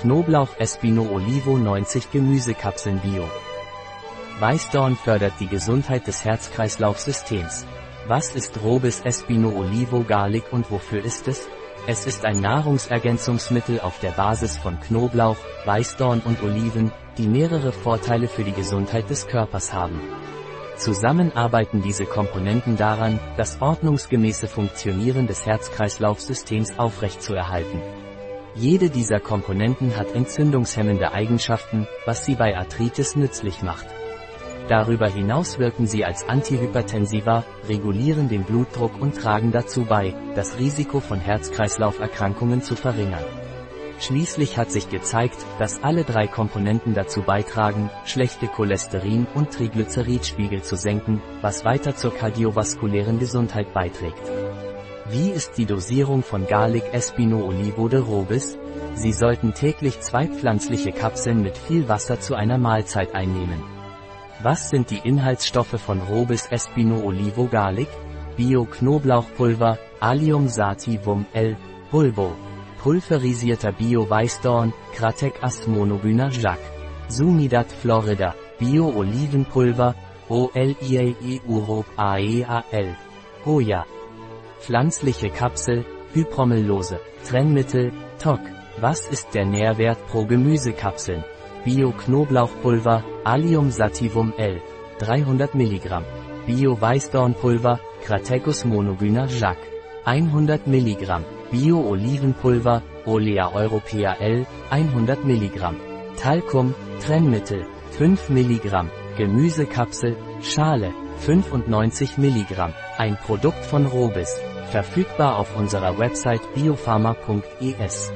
Knoblauch Espino Olivo 90 Gemüsekapseln Bio. Weißdorn fördert die Gesundheit des Herz-Kreislauf-Systems. Was ist Robis Espino Olivo Garlic und wofür ist es? Es ist ein Nahrungsergänzungsmittel auf der Basis von Knoblauch, Weißdorn und Oliven, die mehrere Vorteile für die Gesundheit des Körpers haben. Zusammen arbeiten diese Komponenten daran, das ordnungsgemäße Funktionieren des Herz-Kreislauf-Systems aufrechtzuerhalten. Jede dieser Komponenten hat entzündungshemmende Eigenschaften, was sie bei Arthritis nützlich macht. Darüber hinaus wirken sie als Antihypertensiva, regulieren den Blutdruck und tragen dazu bei, das Risiko von Herz-Kreislauf-Erkrankungen zu verringern. Schließlich hat sich gezeigt, dass alle drei Komponenten dazu beitragen, schlechte Cholesterin- und Triglyceridspiegel zu senken, was weiter zur kardiovaskulären Gesundheit beiträgt. Wie ist die Dosierung von Garlic Espino Olivo de Robis? Sie sollten täglich zwei pflanzliche Kapseln mit viel Wasser zu einer Mahlzeit einnehmen. Was sind die Inhaltsstoffe von Robis Espino Olivo Garlic? Bio Knoblauchpulver, Allium sativum L, Bulbo, pulverisierter Bio-Weißdorn, Kratec Asmonogyna Jacques. Sumidat Florida, Bio-Olivenpulver, OLIAE Urop AEAL. Hoya. Pflanzliche Kapsel, Hypromellose. Trennmittel, TOC. Was ist der Nährwert pro Gemüsekapseln? Bio-Knoblauchpulver, Allium sativum L. 300 mg. Bio-Weißdornpulver, Cratecus monogyna Jacques. 100 mg. Bio-Olivenpulver, Olea Europea L, 100 mg. Talcum, Trennmittel, 5 mg. Gemüsekapsel, Schale, 95 mg. Ein Produkt von Robis. Verfügbar auf unserer Website biopharma.es.